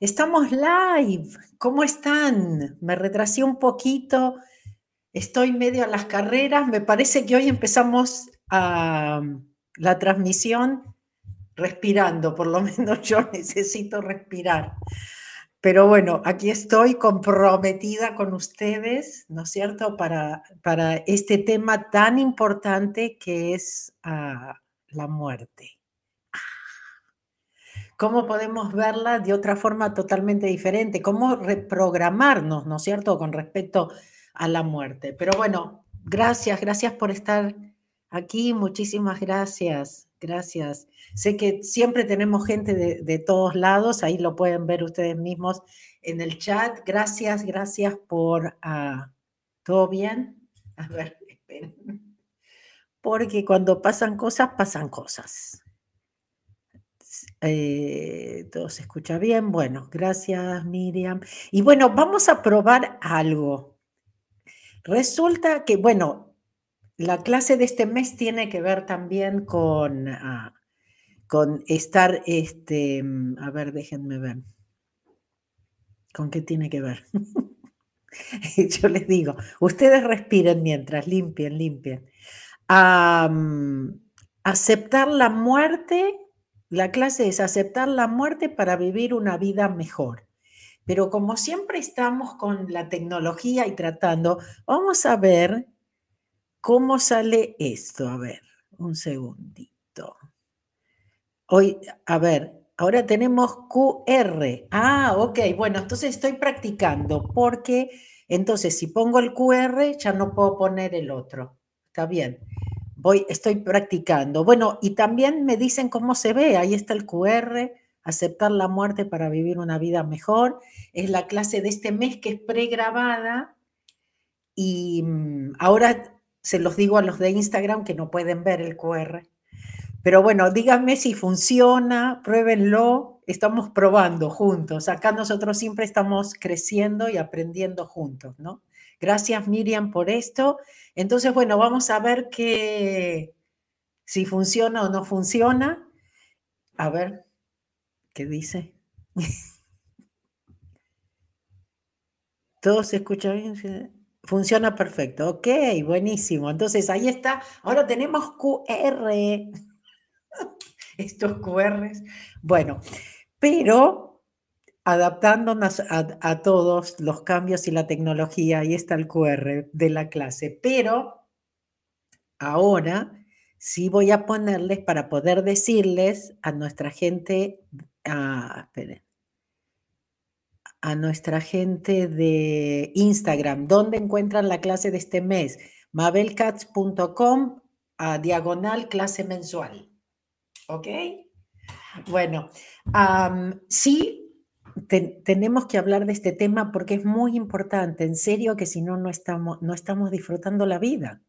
Estamos live. ¿Cómo están? Me retrasé un poquito. Estoy medio a las carreras. Me parece que hoy empezamos la transmisión respirando. Por lo menos yo necesito respirar. Pero bueno, aquí estoy comprometida con ustedes, ¿no es cierto?, para, para este tema tan importante que es ah, la muerte cómo podemos verla de otra forma totalmente diferente, cómo reprogramarnos, ¿no es cierto?, con respecto a la muerte. Pero bueno, gracias, gracias por estar aquí, muchísimas gracias, gracias. Sé que siempre tenemos gente de, todos lados, ahí lo pueden ver ustedes mismos en el chat. Gracias, gracias por... Ah, ¿Todo bien? A ver, esperen. Porque cuando pasan cosas, pasan cosas. Eh, todo se escucha bien. Bueno, gracias Miriam. Y bueno, vamos a probar algo. Resulta que, bueno, la clase de este mes tiene que ver también con, ah, con estar, este, a ver, déjenme ver. ¿Con qué tiene que ver? Yo les digo, ustedes respiren mientras, limpien, limpien. aceptar la muerte la clase es aceptar la muerte para vivir una vida mejor. Pero como siempre estamos con la tecnología y tratando, vamos a ver cómo sale esto. A ver, un segundito. Hoy, a ver, ahora tenemos QR. Ah, ok, bueno, entonces estoy practicando porque entonces si pongo el QR ya no puedo poner el otro. Está bien voy, estoy practicando. Bueno, y también me dicen cómo se ve. Ahí está el QR, aceptar la muerte para vivir una vida mejor. Es la clase de este mes que es pregrabada. Y mm, ahora se los digo a los de Instagram que no pueden ver el QR. Pero bueno, díganme si funciona, pruébenlo. Estamos probando juntos. Acá nosotros siempre estamos creciendo y aprendiendo juntos, ¿no? Gracias Miriam por esto. Entonces, bueno, vamos a ver qué, si funciona o no funciona. A ver, ¿qué dice? Todo se escucha bien. Funciona perfecto. Ok, buenísimo. Entonces ahí está. Ahora tenemos QR. Estos QRs. Bueno, pero adaptándonos a, todos los cambios y la tecnología, ahí está el QR de la clase, pero ahora sí voy a ponerles para poder decirles a nuestra gente, a, a nuestra gente de Instagram, ¿dónde encuentran la clase de este mes? mabelcats.com a diagonal clase mensual. ¿Ok? Bueno, sí tenemos que hablar de este tema porque es muy importante, en serio que si no, no estamos, no estamos disfrutando la vida.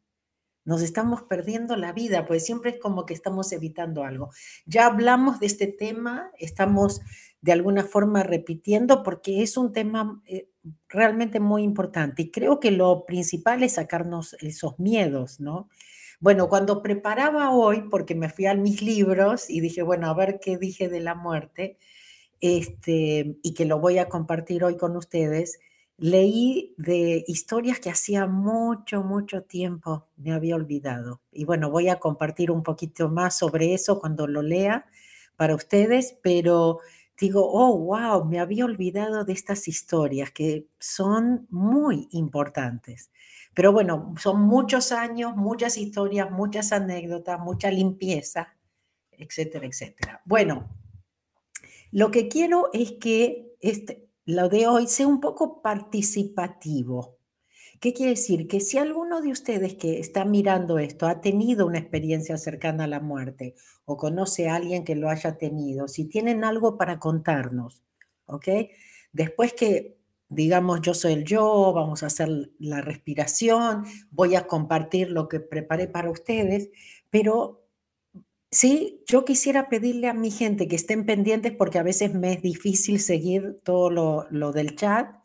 Nos estamos perdiendo la vida, pues siempre es como que estamos evitando algo. Ya hablamos de este tema, estamos de alguna forma repitiendo porque es un tema eh, realmente muy importante y creo que lo principal es sacarnos esos miedos, ¿no? Bueno, cuando preparaba hoy, porque me fui a mis libros y dije, bueno, a ver qué dije de la muerte, este, y que lo voy a compartir hoy con ustedes, leí de historias que hacía mucho, mucho tiempo me había olvidado. Y bueno, voy a compartir un poquito más sobre eso cuando lo lea para ustedes, pero digo, oh, wow, me había olvidado de estas historias que son muy importantes. Pero bueno, son muchos años, muchas historias, muchas anécdotas, mucha limpieza, etcétera, etcétera. Bueno, lo que quiero es que este, lo de hoy sea un poco participativo. ¿Qué quiere decir? Que si alguno de ustedes que está mirando esto ha tenido una experiencia cercana a la muerte o conoce a alguien que lo haya tenido, si tienen algo para contarnos, ¿ok? Después que digamos yo soy el yo, vamos a hacer la respiración, voy a compartir lo que preparé para ustedes, pero Sí, yo quisiera pedirle a mi gente que estén pendientes porque a veces me es difícil seguir todo lo, del chat,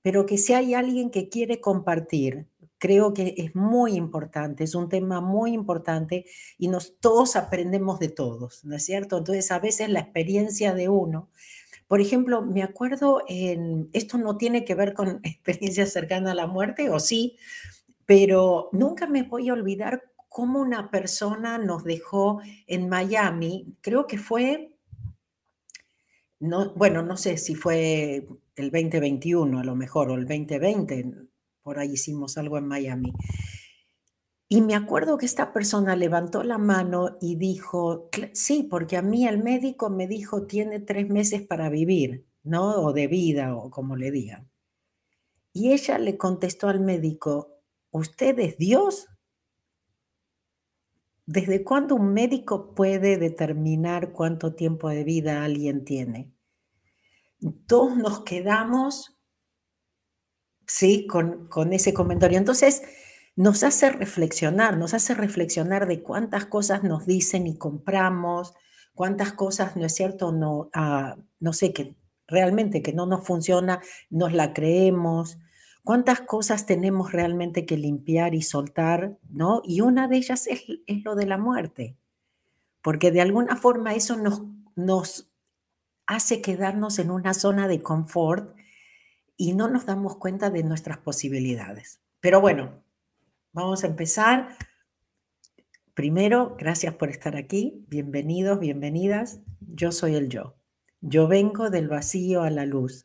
pero que si hay alguien que quiere compartir, creo que es muy importante, es un tema muy importante y nos todos aprendemos de todos, ¿no es cierto? Entonces a veces la experiencia de uno Por ejemplo, me acuerdo en, esto no tiene que ver con experiencias cercanas a la muerte, o sí, pero nunca me voy a olvidar cómo una persona nos dejó en Miami, creo que fue, no, bueno, no sé si fue el 2021 a lo mejor, o el 2020, por ahí hicimos algo en Miami. Y me acuerdo que esta persona levantó la mano y dijo, sí, porque a mí el médico me dijo tiene tres meses para vivir, ¿no? O de vida, o como le digan. Y ella le contestó al médico, ¿usted es Dios? ¿Desde cuándo un médico puede determinar cuánto tiempo de vida alguien tiene? Todos nos quedamos, sí, con, con ese comentario. Entonces, nos hace reflexionar, nos hace reflexionar de cuántas cosas nos dicen y compramos, cuántas cosas, ¿no es cierto? No, ah, no sé, que realmente que no nos funciona, nos la creemos, cuántas cosas tenemos realmente que limpiar y soltar, ¿no? Y una de ellas es, es lo de la muerte, porque de alguna forma eso nos, nos hace quedarnos en una zona de confort y no nos damos cuenta de nuestras posibilidades. Pero bueno, Vamos a empezar. Primero, gracias por estar aquí. Bienvenidos, bienvenidas. Yo soy el yo. Yo vengo del vacío a la luz.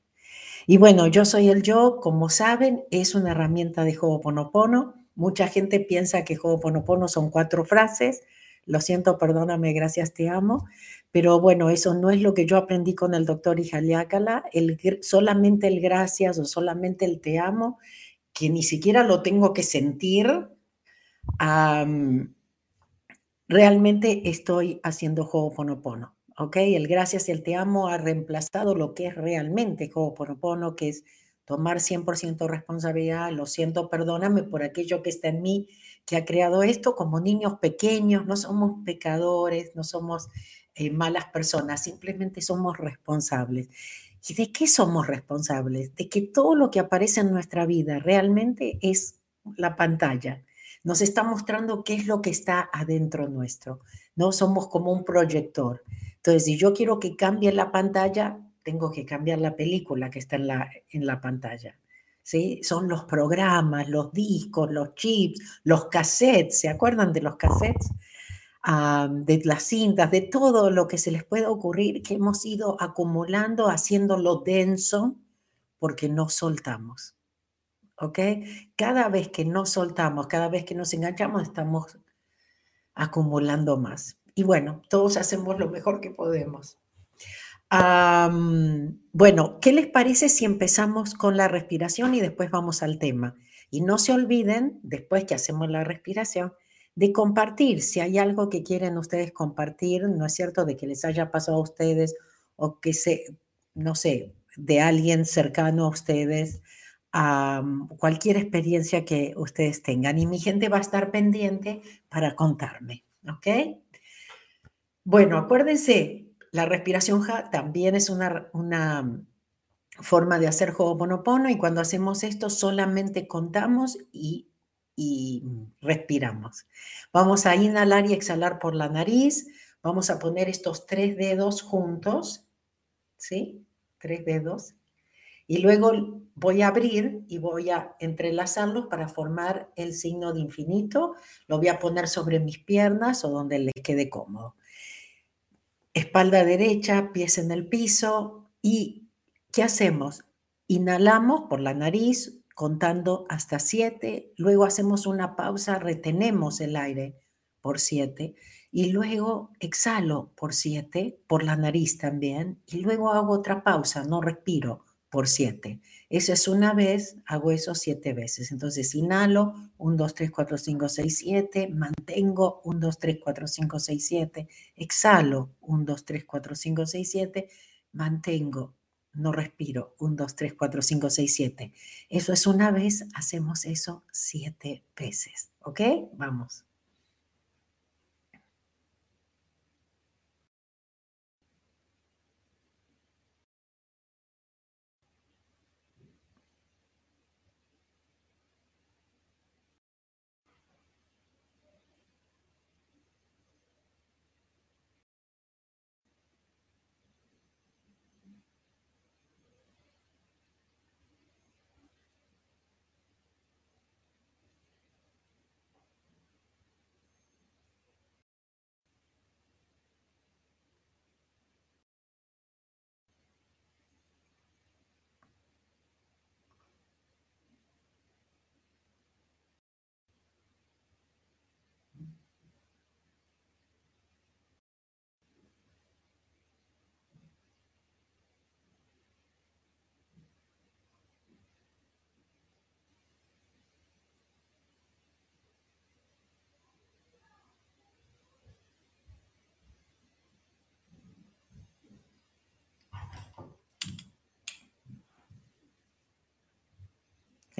Y bueno, yo soy el yo, como saben, es una herramienta de Ho'oponopono. Mucha gente piensa que Ho'oponopono son cuatro frases. Lo siento, perdóname, gracias, te amo. Pero bueno, eso no es lo que yo aprendí con el doctor Ijaliácala. El, solamente el gracias o solamente el te amo que ni siquiera lo tengo que sentir, realmente estoy haciendo Ho'oponopono. ¿Ok? El gracias y el te amo ha reemplazado lo que es realmente Ho'oponopono, que es tomar 100% responsabilidad, lo siento, perdóname por aquello que está en mí, que ha creado esto como niños pequeños, no somos pecadores, no somos eh, malas personas, simplemente somos responsables. ¿Y de qué somos responsables? De que todo lo que aparece en nuestra vida realmente es la pantalla. Nos está mostrando qué es lo que está adentro nuestro. No somos como un proyector. Entonces, si yo quiero que cambie la pantalla, tengo que cambiar la película que está en la, en la pantalla. ¿Sí? Son los programas, los discos, los chips, los cassettes. ¿Se acuerdan de los cassettes? de las cintas, de todo lo que se les pueda ocurrir que hemos ido acumulando, haciéndolo denso, porque no soltamos. ¿Ok? Cada vez que no soltamos, cada vez que nos enganchamos, estamos acumulando más. Y bueno, todos hacemos lo mejor que podemos. bueno, ¿qué les parece si empezamos con la respiración y después vamos al tema? Y no se olviden, después que hacemos la respiración, de compartir, si hay algo que quieren ustedes compartir, ¿no es cierto? De que les haya pasado a ustedes o que se, no sé, de alguien cercano a ustedes, cualquier experiencia que ustedes tengan. Y mi gente va a estar pendiente para contarme, ¿ok? Bueno, acuérdense, la respiración ja también es una, forma de hacer Ho'oponopono y cuando hacemos esto solamente contamos y y respiramos. Vamos a inhalar y exhalar por la nariz. Vamos a poner estos tres dedos juntos, ¿sí? Tres dedos. Y luego voy a abrir y voy a entrelazarlos para formar el signo de infinito. Lo voy a poner sobre mis piernas o donde les quede cómodo. Espalda derecha, pies en el piso. ¿Y qué hacemos? Inhalamos por la nariz, contando hasta siete, luego hacemos una pausa, retenemos el aire por siete y luego exhalo por siete, por la nariz también, y luego hago otra pausa, no respiro por siete. Eso es una vez, hago eso siete veces. Entonces inhalo, 1, 2, 3, 4, 5, 6, 7, mantengo, 1, 2, 3, 4, 5, 6, 7, exhalo, 1, 2, 3, 4, 5, 6, 7, mantengo, no respiro. 1, 2, 3, 4, 5, 6, 7. Eso es una vez, hacemos eso siete veces. ¿Ok? Vamos.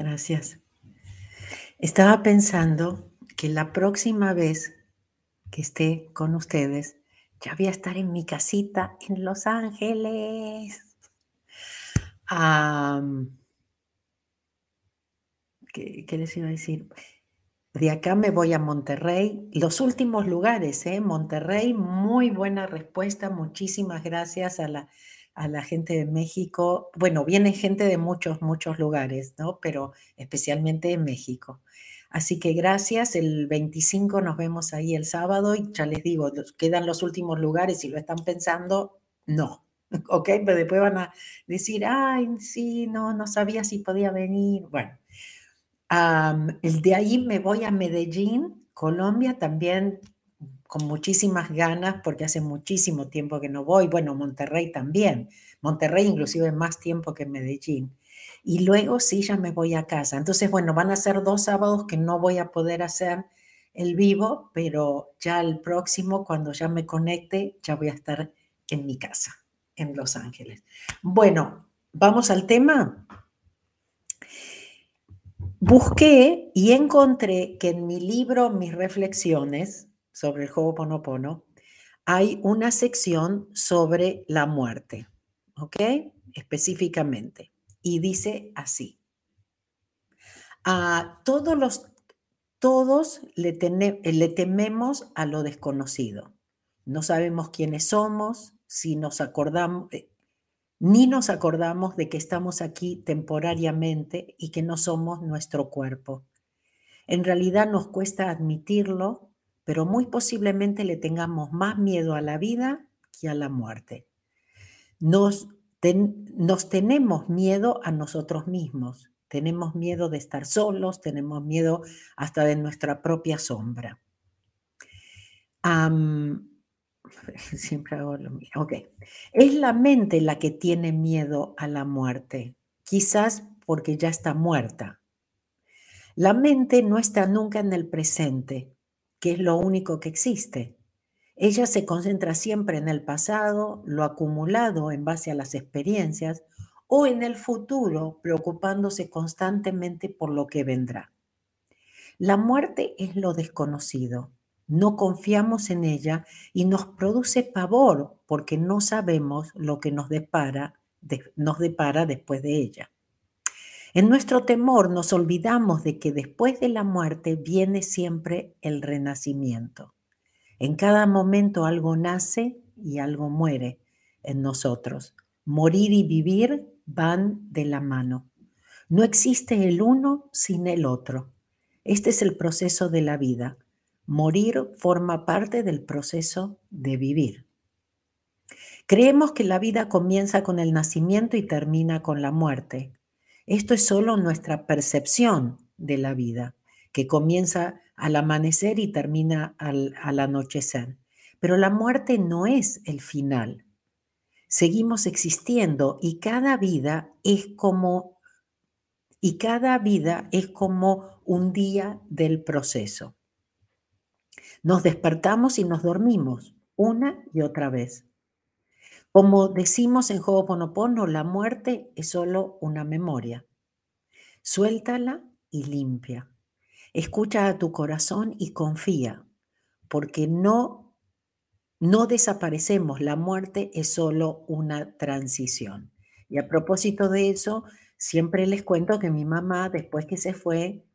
Gracias. Estaba pensando que la próxima vez que esté con ustedes, ya voy a estar en mi casita en Los Ángeles. ¿qué, les iba a decir? De acá me voy a Monterrey. Los últimos lugares, ¿eh? Monterrey, muy buena respuesta. Muchísimas gracias a la a la gente de México. Bueno, viene gente de muchos, muchos lugares, ¿no? Pero especialmente de México. Así que gracias. El 25 nos vemos ahí el sábado y ya les digo, quedan los últimos lugares. Si lo están pensando, no. ¿Ok? Pero después van a decir, ay, sí, no, no sabía si podía venir. Bueno, el de ahí me voy a Medellín, Colombia. También con muchísimas ganas porque hace muchísimo tiempo que no voy. Bueno, Monterrey también. Monterrey inclusive más tiempo que Medellín. Y luego sí, ya me voy a casa. Entonces, bueno, van a ser dos sábados que no voy a poder hacer el vivo, pero ya el próximo, cuando ya me conecte, ya voy a estar en mi casa, en Los Ángeles. Bueno, vamos al tema. Busqué y encontré que en mi libro Mis Reflexiones, sobre el Ho'oponopono, hay una sección sobre la muerte, ¿ok? Específicamente. Y dice así. A todos los todos le, le, tememos a lo desconocido. No sabemos quiénes somos, si nos acordamos, eh, ni nos acordamos de que estamos aquí temporariamente y que no somos nuestro cuerpo. En realidad nos cuesta admitirlo pero muy posiblemente le tengamos más miedo a la vida que a la muerte. Nos, nos tenemos miedo a nosotros mismos, tenemos miedo de estar solos, tenemos miedo hasta de nuestra propia sombra. siempre hago lo mismo. Ok. Es la mente la que tiene miedo a la muerte, quizás porque ya está muerta. La mente no está nunca en el presente, que es lo único que existe. Ella se concentra siempre en el pasado, lo acumulado en base a las experiencias, o en el futuro, preocupándose constantemente por lo que vendrá. La muerte es lo desconocido. No confiamos en ella y nos produce pavor porque no sabemos lo que nos depara, nos depara después de ella. En nuestro temor nos olvidamos de que después de la muerte viene siempre el renacimiento. En cada momento algo nace y algo muere en nosotros. Morir y vivir van de la mano. No existe el uno sin el otro. Este es el proceso de la vida. Morir forma parte del proceso de vivir. Creemos que la vida comienza con el nacimiento y termina con la muerte. Esto es solo nuestra percepción de la vida, que comienza al amanecer y termina al, anochecer. Pero la muerte no es el final. Seguimos existiendo y cada vida es como y cada vida es como un día del proceso. Nos despertamos y nos dormimos una y otra vez. Como decimos en Ho'oponopono, la muerte es solo una memoria. Suéltala y limpia. Escucha a tu corazón y confía, porque no, no desaparecemos. La muerte es solo una transición. Y a propósito de eso, siempre les cuento que mi mamá, después que se fue,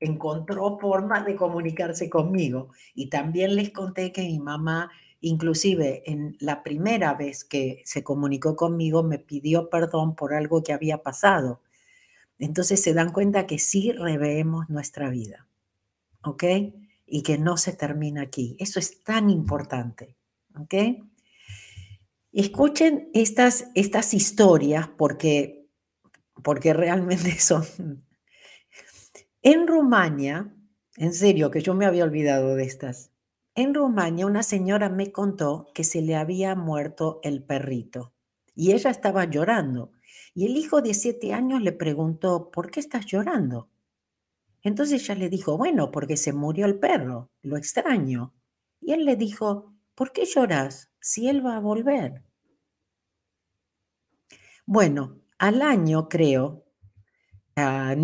encontró formas de comunicarse conmigo. Y también les conté que mi mamá, inclusive en la primera vez que se comunicó conmigo, me pidió perdón por algo que había pasado. Entonces se dan cuenta que sí reveemos nuestra vida, ¿ok? Y que no se termina aquí. Eso es tan importante, ¿ok? Escuchen estas, estas historias porque, porque realmente son en Rumania, en serio, que yo me había olvidado de estas. En Rumania una señora me contó que se le había muerto el perrito y ella estaba llorando. Y el hijo de siete años le preguntó, ¿por qué estás llorando? Entonces ella le dijo, bueno, porque se murió el perro, lo extraño. Y él le dijo, ¿por qué lloras si él va a volver? Bueno, al año creo, Ah,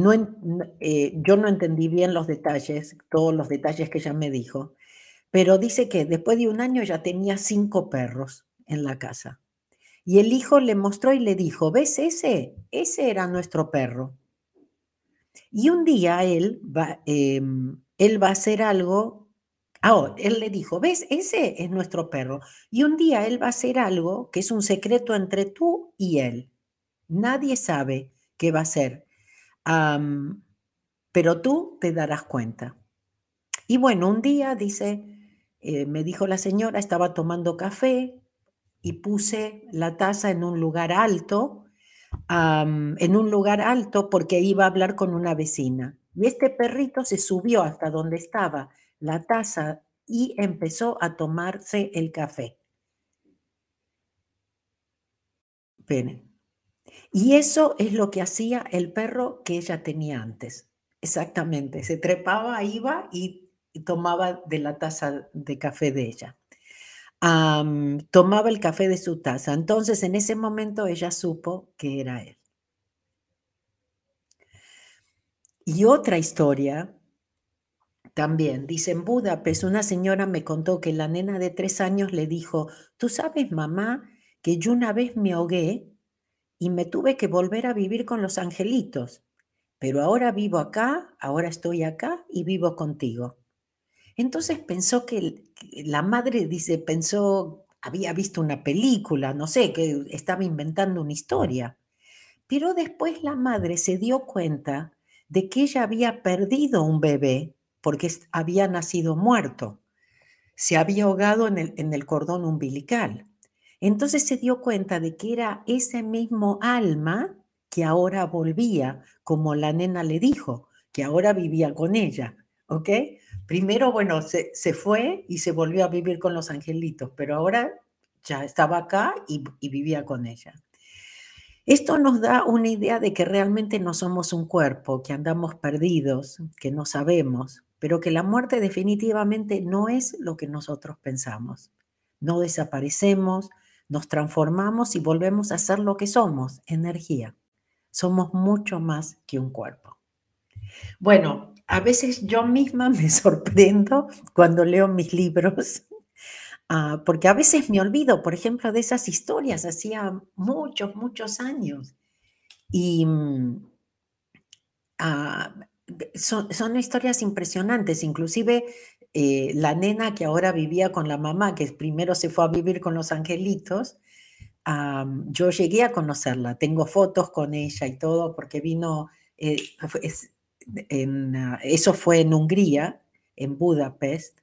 eh, yo no entendí bien los detalles, todos los detalles que ella me dijo, pero dice que después de un año ya tenía cinco perros en la casa. Y el hijo le mostró y le dijo, ¿ves ese? Ese era nuestro perro. Y un día él va, em, él va a hacer algo. Ah, él le dijo, ¿ves? Ese es nuestro perro. Y un día él va a hacer algo que es un secreto entre tú y él. Nadie sabe qué va a hacer pero tú te darás cuenta. Y bueno, un día, dice, eh, me dijo la señora, estaba tomando café y puse la taza en un lugar alto, en un lugar alto porque iba a hablar con una vecina. Y este perrito se subió hasta donde estaba la taza y empezó a tomarse el café. Ven. Y eso es lo que hacía el perro que ella tenía antes. Exactamente. Se trepaba, iba y, tomaba de la taza de café de ella. tomaba el café de su taza. Entonces, en ese momento ella supo que era él. Y otra historia también, dice en Budapest, una señora me contó que la nena de tres años le dijo, tú sabes, mamá, que yo una vez me ahogué y me tuve que volver a vivir con los angelitos. Pero ahora vivo acá, ahora estoy acá y vivo contigo. Entonces pensó que la madre, dice, pensó, había visto una película, no sé, que estaba inventando una historia. Pero después la madre se dio cuenta de que ella había perdido un bebé porque había nacido muerto. Se había ahogado en el, en el cordón umbilical. Entonces se dio cuenta de que era ese mismo alma que ahora volvía, como la nena le dijo, que ahora vivía con ella, ¿ok? Primero, bueno, se, fue y se volvió a vivir con los angelitos, pero ahora ya estaba acá y, vivía con ella. Esto nos da una idea de que realmente no somos un cuerpo, que andamos perdidos, que no sabemos, pero que la muerte definitivamente no es lo que nosotros pensamos. No desaparecemos, nos transformamos y volvemos a ser lo que somos, energía. Somos mucho más que un cuerpo. Bueno, a veces yo misma me sorprendo cuando leo mis libros, ah, porque a veces me olvido, por ejemplo, de esas historias, hacía muchos, muchos años. Y mm, ah, son, son, historias impresionantes, inclusive eh, la nena que ahora vivía con la mamá, que primero se fue a vivir con los angelitos, yo llegué a conocerla, tengo fotos con ella y todo, porque vino, eh, ah, eso fue en Hungría, en Budapest,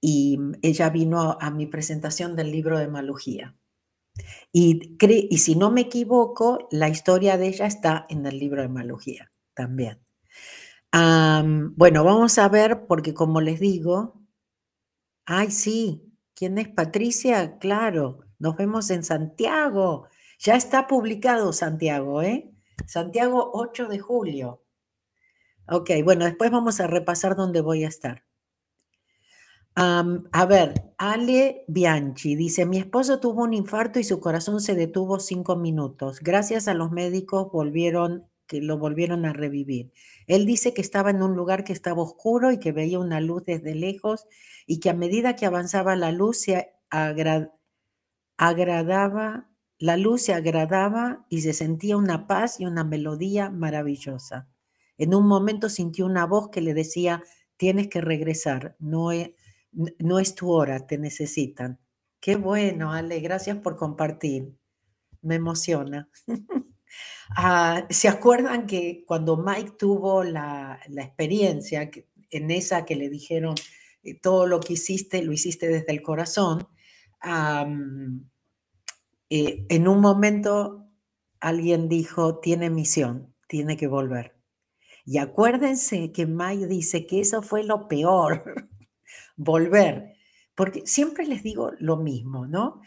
y ella vino a, mi presentación del libro de Malugía. Y, y si no me equivoco, la historia de ella está en el libro de Malugía también bueno, vamos a ver, porque como les digo, ay, sí, ¿quién es Patricia? Claro, nos vemos en Santiago. Ya está publicado Santiago, ¿eh? Santiago 8 de julio. Ok, bueno, después vamos a repasar dónde voy a estar. a ver, Ale Bianchi dice, mi esposo tuvo un infarto y su corazón se detuvo cinco minutos. Gracias a los médicos volvieron, que lo volvieron a revivir. Él dice que estaba en un lugar que estaba oscuro y que veía una luz desde lejos y que a medida que avanzaba la luz se agradaba, la luz se agradaba y se sentía una paz y una melodía maravillosa. En un momento sintió una voz que le decía, tienes que regresar, no es, no es tu hora, te necesitan. Qué bueno, Ale, gracias por compartir. Me emociona. Ah, ¿Se acuerdan que cuando Mike tuvo la, experiencia, en esa que le dijeron, eh, todo lo que hiciste, lo hiciste desde el corazón, eh, en un momento alguien dijo, tiene misión, tiene que volver. Y acuérdense que Mike dice que eso fue lo peor, volver, porque siempre les digo lo mismo, ¿no?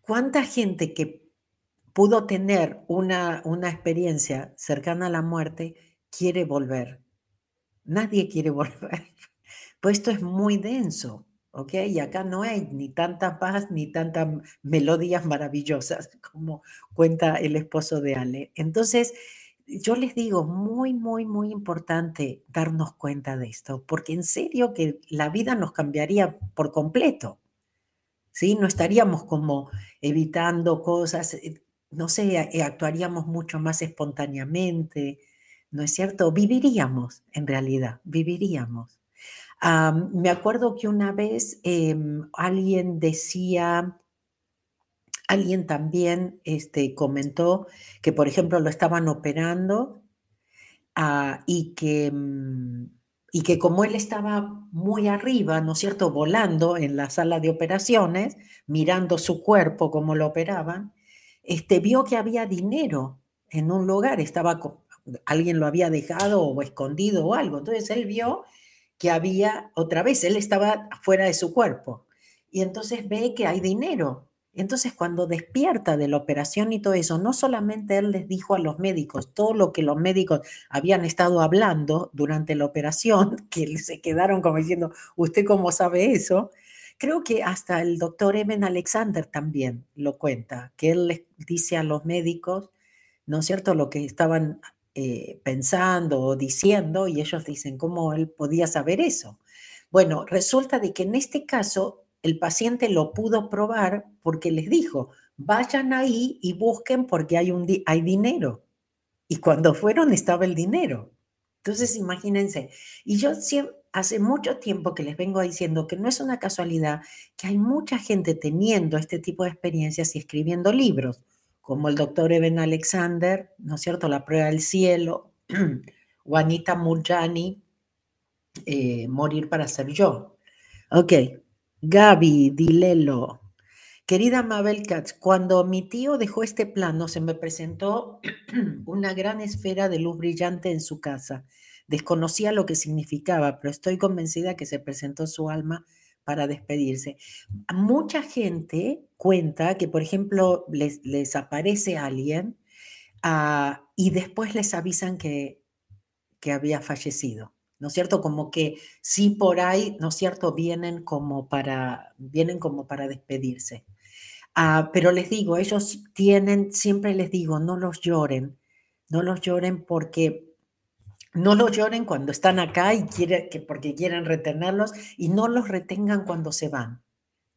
¿Cuánta gente que pudo tener una, una experiencia cercana a la muerte quiere volver? Nadie quiere volver. Pues esto es muy denso, Y acá no hay ni tanta paz ni tantas melodías maravillosas como cuenta el esposo de Ale. Entonces, yo les digo, muy, muy, muy importante darnos cuenta de esto, porque en serio que la vida nos cambiaría por completo. ¿Sí? No estaríamos como evitando cosas, eh, no sé, eh, actuaríamos mucho más espontáneamente, ¿no es cierto? Viviríamos, en realidad, viviríamos. Me acuerdo que una vez em, alguien decía, Alguien también este, comentó que, por ejemplo, lo estaban operando ah, y, que, mm, y que como él estaba muy arriba, ¿no es cierto?, volando en la sala de operaciones, mirando su cuerpo como lo operaban, este, vio que había dinero en un lugar, estaba, alguien lo había dejado o escondido o algo. Entonces él vio que había, otra vez, él estaba fuera de su cuerpo. Y entonces ve que hay dinero entonces, cuando despierta de la operación y todo eso, no solamente él les dijo a los médicos todo lo que los médicos habían estado hablando durante la operación, que se quedaron como diciendo, ¿usted cómo sabe eso? Creo que hasta el doctor Evan Alexander también lo cuenta, que él les dice a los médicos, ¿no es cierto?, lo que estaban eh, pensando o diciendo, y ellos dicen, ¿cómo él podía saber eso? Bueno, resulta de que en este caso el paciente lo pudo probar porque les dijo, vayan ahí y busquen porque hay, un hay dinero. Y cuando fueron estaba el dinero. Entonces, imagínense. Y yo hace mucho tiempo que les vengo diciendo que no es una casualidad que hay mucha gente teniendo este tipo de experiencias y escribiendo libros, como el doctor Eben Alexander, ¿no es cierto? La prueba del cielo, Juanita Murjani, eh, Morir para ser yo. Ok, Gaby Dilelo. Querida Mabel Katz, cuando mi tío dejó este plano, se me presentó una gran esfera de luz brillante en su casa. Desconocía lo que significaba, pero estoy convencida que se presentó su alma para despedirse. Mucha gente cuenta que, por ejemplo, les, aparece alguien ah, y después les avisan que, que había fallecido. ¿no es cierto? Como que sí por ahí, ¿no es cierto? Vienen como para, vienen como para despedirse. Ah, pero les digo, ellos tienen, siempre les digo, no los lloren, no los lloren porque no los lloren cuando están acá y quiere, que porque quieren retenerlos y no los retengan cuando se van.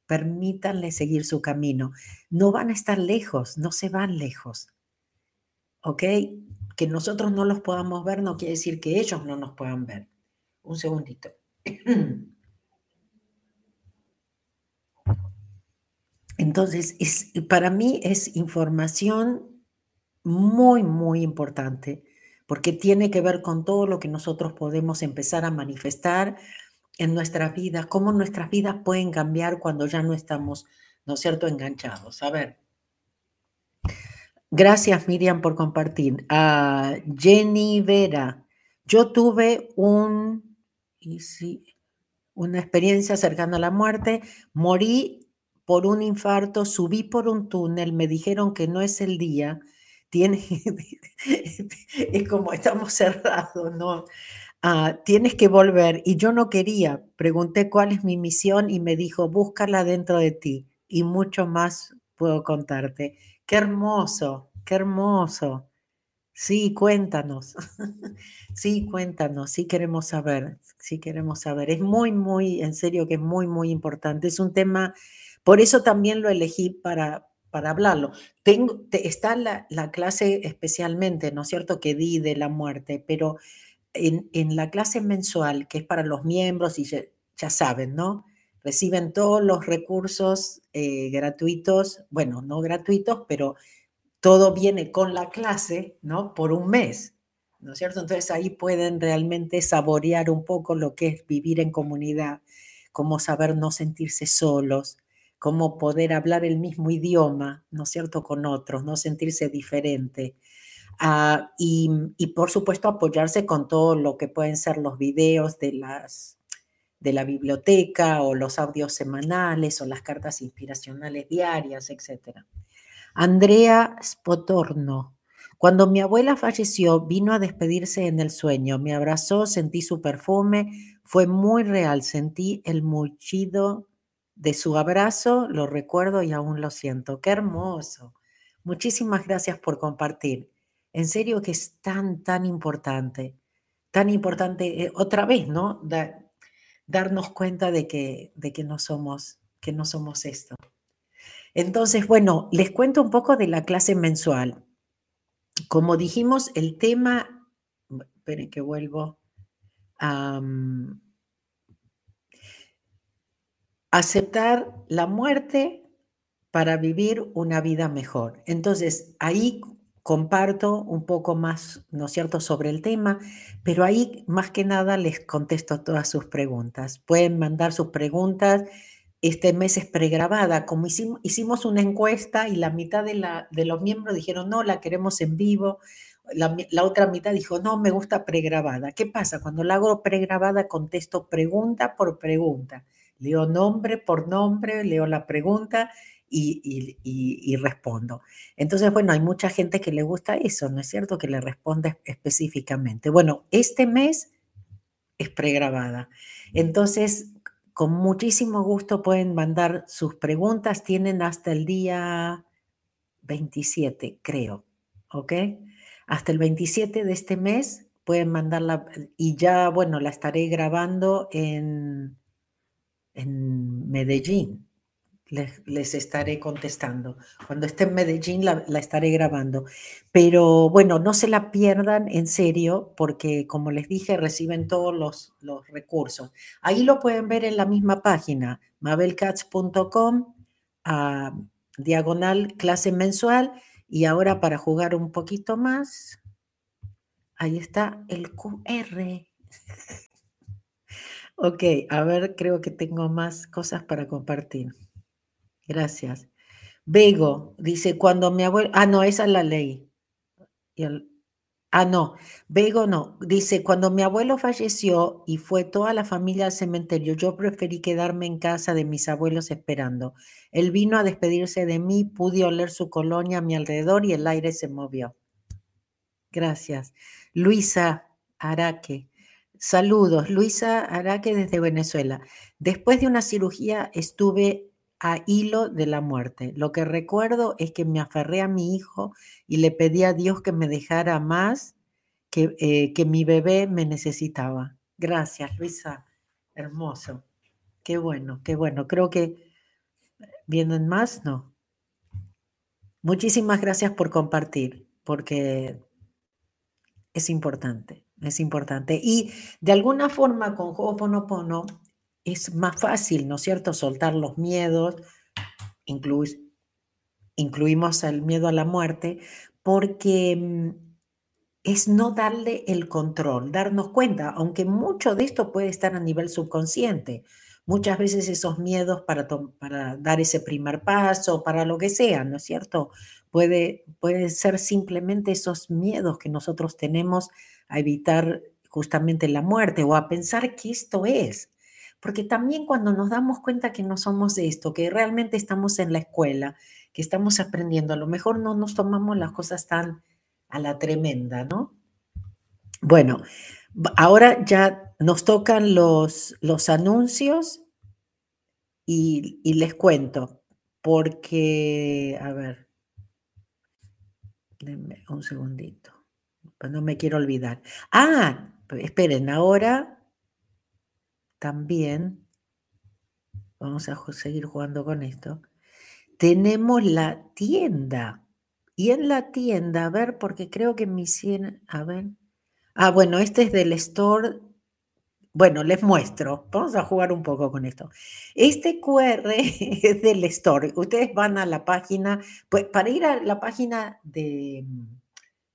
Permítanle seguir su camino. No van a estar lejos, no se van lejos. ¿Ok? Que nosotros no los podamos ver no quiere decir que ellos no nos puedan ver. Un segundito. Entonces, es, para mí es información muy, muy importante porque tiene que ver con todo lo que nosotros podemos empezar a manifestar en nuestras vidas, cómo nuestras vidas pueden cambiar cuando ya no estamos, ¿no es cierto?, enganchados. A ver. Gracias, Miriam, por compartir. A Jenny Vera, yo tuve un, una experiencia cercana a la muerte, morí por un infarto, subí por un túnel, me dijeron que no es el día, tiene, es como estamos cerrados, ¿no? ah, tienes que volver. Y yo no quería. Pregunté cuál es mi misión y me dijo, búscala dentro de ti. Y mucho más puedo contarte. Qué hermoso, qué hermoso. Sí, cuéntanos. sí, cuéntanos. Sí queremos saber. Sí queremos saber. Es muy, muy, en serio que es muy, muy importante. Es un tema, por eso también lo elegí para, para hablarlo. Tengo, está la, la, clase especialmente, ¿no es cierto?, que di de la muerte, pero en, en la clase mensual, que es para los miembros, y ya, saben, ¿no? Reciben todos los recursos eh, gratuitos, bueno, no gratuitos, pero todo viene con la clase, ¿no? Por un mes, ¿no es cierto? Entonces ahí pueden realmente saborear un poco lo que es vivir en comunidad, cómo saber no sentirse solos, cómo poder hablar el mismo idioma, ¿no es cierto?, con otros, no sentirse diferente. Ah, y, por supuesto apoyarse con todo lo que pueden ser los videos de, las, de la biblioteca o los audios semanales o las cartas inspiracionales diarias, etc. Andrea Spotorno. Cuando mi abuela falleció, vino a despedirse en el sueño. Me abrazó, sentí su perfume, fue muy real, sentí el mullido de su abrazo, lo recuerdo y aún lo siento. Qué hermoso. Muchísimas gracias por compartir. En serio que es tan, tan importante, tan importante, eh, otra vez, ¿no? darnos cuenta de que, de que no somos, que no somos esto. Entonces, bueno, les cuento un poco de la clase mensual. Como dijimos, el tema, esperen que vuelvo. Aceptar la muerte para vivir una vida mejor. Entonces, ahí comparto un poco más, ¿no es cierto?, sobre el tema, pero ahí más que nada les contesto todas sus preguntas. Pueden mandar sus preguntas. Este mes es pregrabada. Como hicimos, una encuesta y la mitad de, la, de, los miembros dijeron, no, la queremos en vivo. La, la, otra mitad dijo, no, me gusta pregrabada. ¿Qué pasa? Cuando la hago pregrabada, contesto pregunta por pregunta. Leo nombre por nombre, leo la pregunta y, respondo. Entonces, bueno, hay mucha gente que le gusta eso, ¿no es cierto? Que le responde específicamente. Bueno, este mes es pregrabada. Entonces, con muchísimo gusto pueden mandar sus preguntas. Tienen hasta el día 27, creo, ¿ok? Hasta el 27 de este mes pueden mandarla y ya, bueno, la estaré grabando en en Medellín. Les, estaré contestando. Cuando esté en Medellín la, estaré grabando. Pero bueno, no se la pierdan en serio porque como les dije, reciben todos los, los recursos. Ahí lo pueden ver en la misma página, mabelcats.com, diagonal clase mensual. Y ahora para jugar un poquito más, ahí está el QR. Ok, a ver, creo que tengo más cosas para compartir. Gracias. Bego dice, cuando mi abuelo, ah, no, esa es la ley. ah, no, Bego no. Dice, cuando mi abuelo falleció y fue toda la familia al cementerio, yo preferí quedarme en casa de mis abuelos esperando. Él vino a despedirse de mí, pude oler su colonia a mi alrededor y el aire se movió. Gracias. Luisa Araque. Saludos, Luisa Araque desde Venezuela. Después de una cirugía estuve a hilo de la muerte. Lo que recuerdo es que me aferré a mi hijo y le pedí a Dios que me dejara más, que, eh, que mi bebé me necesitaba. Gracias, Luisa. Hermoso. Qué bueno, qué bueno. Creo que vienen más, ¿no? Muchísimas gracias por compartir, porque es importante es importante. Y de alguna forma con Ho'oponopono es más fácil, ¿no es cierto?, soltar los miedos, incluimos el miedo a la muerte, porque mm, es no darle el control, darnos cuenta, aunque mucho de esto puede estar a nivel subconsciente. Muchas veces esos miedos para, para dar ese primer paso, para lo que sea, ¿no es cierto? Puede, puede ser simplemente esos miedos que nosotros tenemos a evitar justamente la muerte o a pensar que esto es. Porque también cuando nos damos cuenta que no somos esto, que realmente estamos en la escuela, que estamos aprendiendo, a lo mejor no nos tomamos las cosas tan a la tremenda, ¿no? Bueno, Ahora ya nos tocan los, los anuncios y, y les cuento, porque, a ver, denme un segundito, pues no me quiero olvidar. Ah, esperen, ahora también, vamos a seguir jugando con esto, tenemos la tienda. Y en la tienda, a ver, porque creo que me hicieron, a ver, Ah, bueno, este es del store. Bueno, les muestro. Vamos a jugar un poco con esto. Este QR es del store. Ustedes van a la página, pues para ir a la página de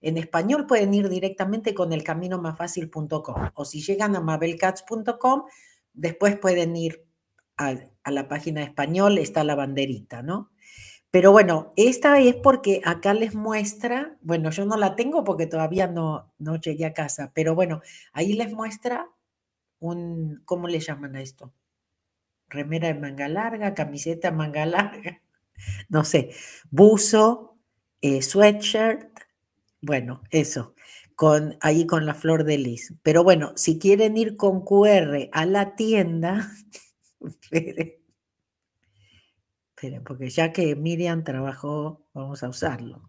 en español pueden ir directamente con el camino más fácil.com o si llegan a mabelcats.com, después pueden ir a, la página español, está la banderita, ¿no? Pero bueno, esta es porque acá les muestra, bueno, yo no la tengo porque todavía no, no llegué a casa, pero bueno, ahí les muestra un, ¿cómo le llaman a esto? Remera de manga larga, camiseta de manga larga, no sé, buzo, eh, sweatshirt, bueno, eso, con, ahí con la flor de lis. Pero bueno, si quieren ir con QR a la tienda, porque ya que Miriam trabajó, vamos a usarlo.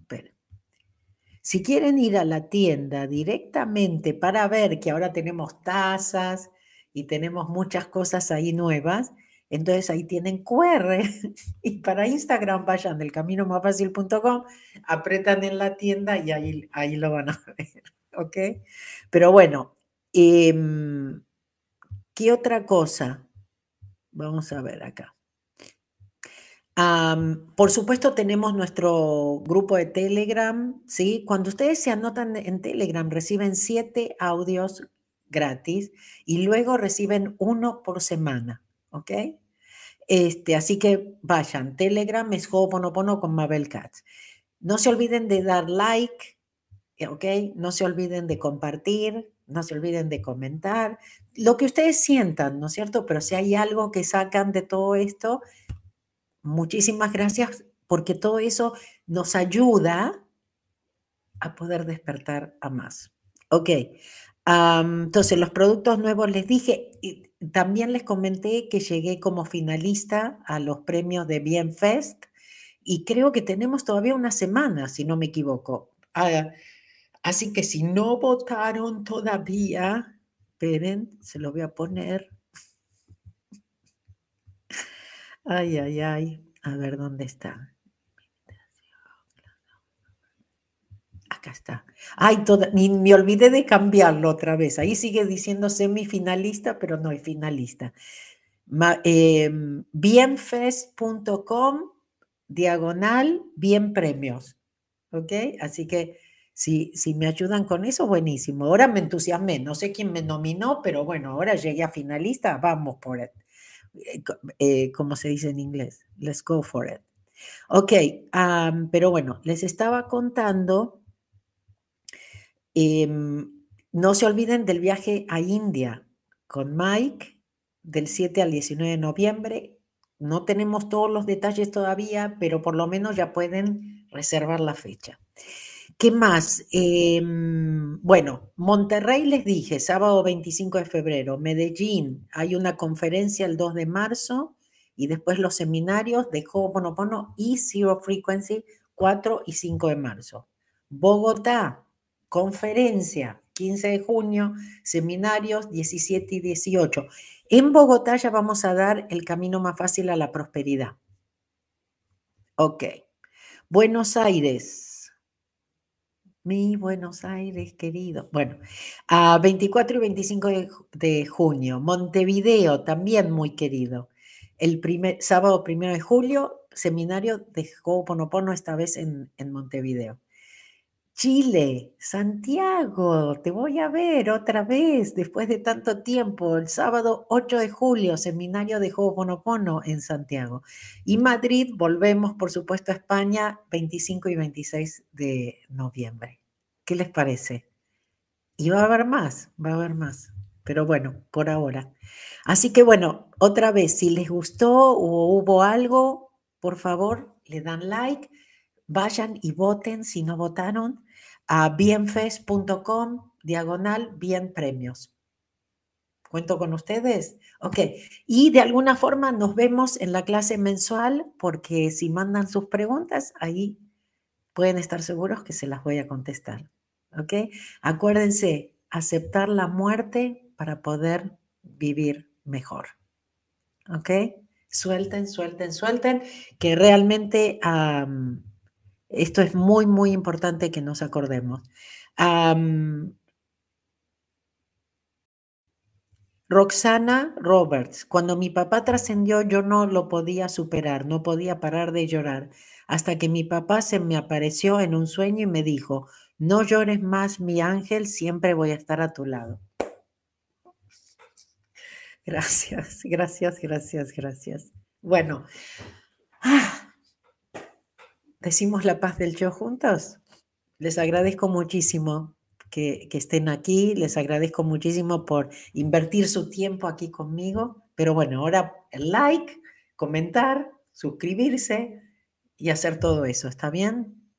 Si quieren ir a la tienda directamente para ver que ahora tenemos tazas y tenemos muchas cosas ahí nuevas, entonces ahí tienen QR y para Instagram vayan del camino más fácil.com, apretan en la tienda y ahí, ahí lo van a ver. ¿Ok? Pero bueno, em, ¿qué otra cosa? Vamos a ver acá por supuesto, tenemos nuestro grupo de Telegram, ¿sí? Cuando ustedes se anotan en Telegram, reciben siete audios gratis y luego reciben uno por semana, ¿ok? Este, así que vayan, Telegram es Ho'oponopono con Mabel Katz. No se olviden de dar like, ¿ok? No se olviden de compartir, no se olviden de comentar, lo que ustedes sientan, ¿no es cierto? Pero si hay algo que sacan de todo esto, Muchísimas gracias porque todo eso nos ayuda a poder despertar a más. Ok, entonces los productos nuevos les dije, y también les comenté que llegué como finalista a los premios de Bienfest y creo que tenemos todavía una semana, si no me equivoco. Ah, así que si no votaron todavía, esperen, se lo voy a poner. Ay, ay, ay. A ver dónde está. Acá está. Ay, toda, me olvidé de cambiarlo otra vez. Ahí sigue diciendo semifinalista, pero no es finalista. Em, bienfest.com, diagonal, bien premios. ¿Ok? Así que si, si me ayudan con eso, buenísimo. Ahora me entusiasmé. No sé quién me nominó, pero bueno, ahora llegué a finalista. Vamos por él. Eh, eh, como se dice en inglés. Let's go for it. Ok, pero bueno, les estaba contando, em, no se olviden del viaje a India con Mike del 7 al 19 de noviembre. No tenemos todos los detalles todavía, pero por lo menos ya pueden reservar la fecha. ¿Qué más? Em, bueno, Monterrey les dije, sábado 25 de febrero, Medellín, hay una conferencia el 2 de marzo y después los seminarios de Ho'oponopono y Zero Frequency 4 y 5 de marzo. Bogotá, conferencia 15 de junio, seminarios 17 y 18. En Bogotá ya vamos a dar el camino más fácil a la prosperidad. Ok. Buenos Aires, mi Buenos Aires, querido. Bueno, a 24 y 25 de, junio, Montevideo, también muy querido. El primer, sábado primero de julio, seminario de Ho'oponopono, esta vez en, en Montevideo. Chile, Santiago, te voy a ver otra vez después de tanto tiempo. El sábado 8 de julio, seminario de Ho'oponopono en Santiago. Y Madrid, volvemos por supuesto a España, 25 y 26 de noviembre. ¿Qué les parece? Y va a haber más, va a haber más. Pero bueno, por ahora. Así que bueno, otra vez, si les gustó o hubo algo, por favor, le dan like, vayan y voten si no votaron a bienfest.com, diagonal, bien premios. ¿Cuento con ustedes? Ok. Y de alguna forma nos vemos en la clase mensual porque si mandan sus preguntas, ahí pueden estar seguros que se las voy a contestar. ¿Ok? Acuérdense, aceptar la muerte para poder vivir mejor. ¿Ok? Suelten, suelten, suelten, que realmente esto es muy, muy importante que nos acordemos. Roxana Roberts, cuando mi papá trascendió yo no lo podía superar, no podía parar de llorar, hasta que mi papá se me apareció en un sueño y me dijo, no llores más, mi ángel, siempre voy a estar a tu lado. Gracias, gracias, gracias, gracias. Bueno, decimos la paz del yo juntos. Les agradezco muchísimo que, estén aquí. Les agradezco muchísimo por invertir su tiempo aquí conmigo. Pero bueno, ahora el like, comentar, suscribirse y hacer todo eso. ¿Está bien?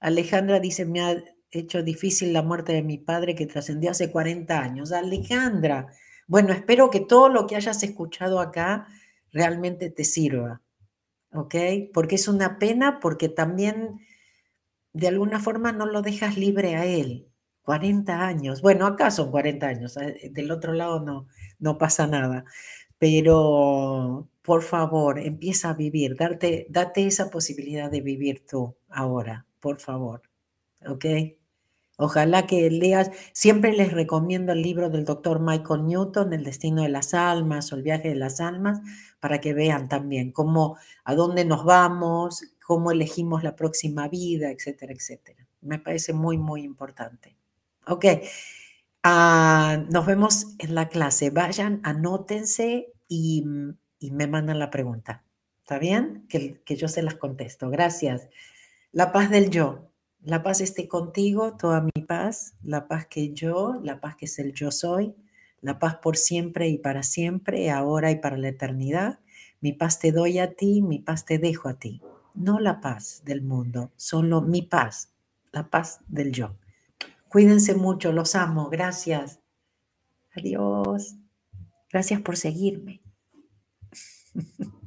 Alejandra dice, me ha hecho difícil la muerte de mi padre que trascendió hace 40 años. Alejandra, bueno, espero que todo lo que hayas escuchado acá realmente te sirva. ¿Ok? Porque es una pena porque también de alguna forma no lo dejas libre a él. 40 años. Bueno, acá son 40 años, eh, del otro lado no, no pasa nada. Pero por favor, empieza a vivir, date, date esa posibilidad de vivir tú ahora, por favor. ¿Ok? Ojalá que leas, siempre les recomiendo el libro del doctor Michael Newton, El destino de las almas o El viaje de las almas, para que vean también cómo, a dónde nos vamos, cómo elegimos la próxima vida, etcétera, etcétera. Me parece muy, muy importante. Ok. Ah, nos vemos en la clase. Vayan, anótense y, me mandan la pregunta. ¿Está bien? Que yo se las contesto. Gracias. La paz del yo. La paz esté contigo, toda mi paz. La paz que yo, la paz que es el yo soy. La paz por siempre y para siempre, ahora y para la eternidad. Mi paz te doy a ti, mi paz te dejo a ti. No la paz del mundo, solo mi paz, la paz del yo. Cuídense mucho, los amo, gracias. Adiós. Gracias por seguirme.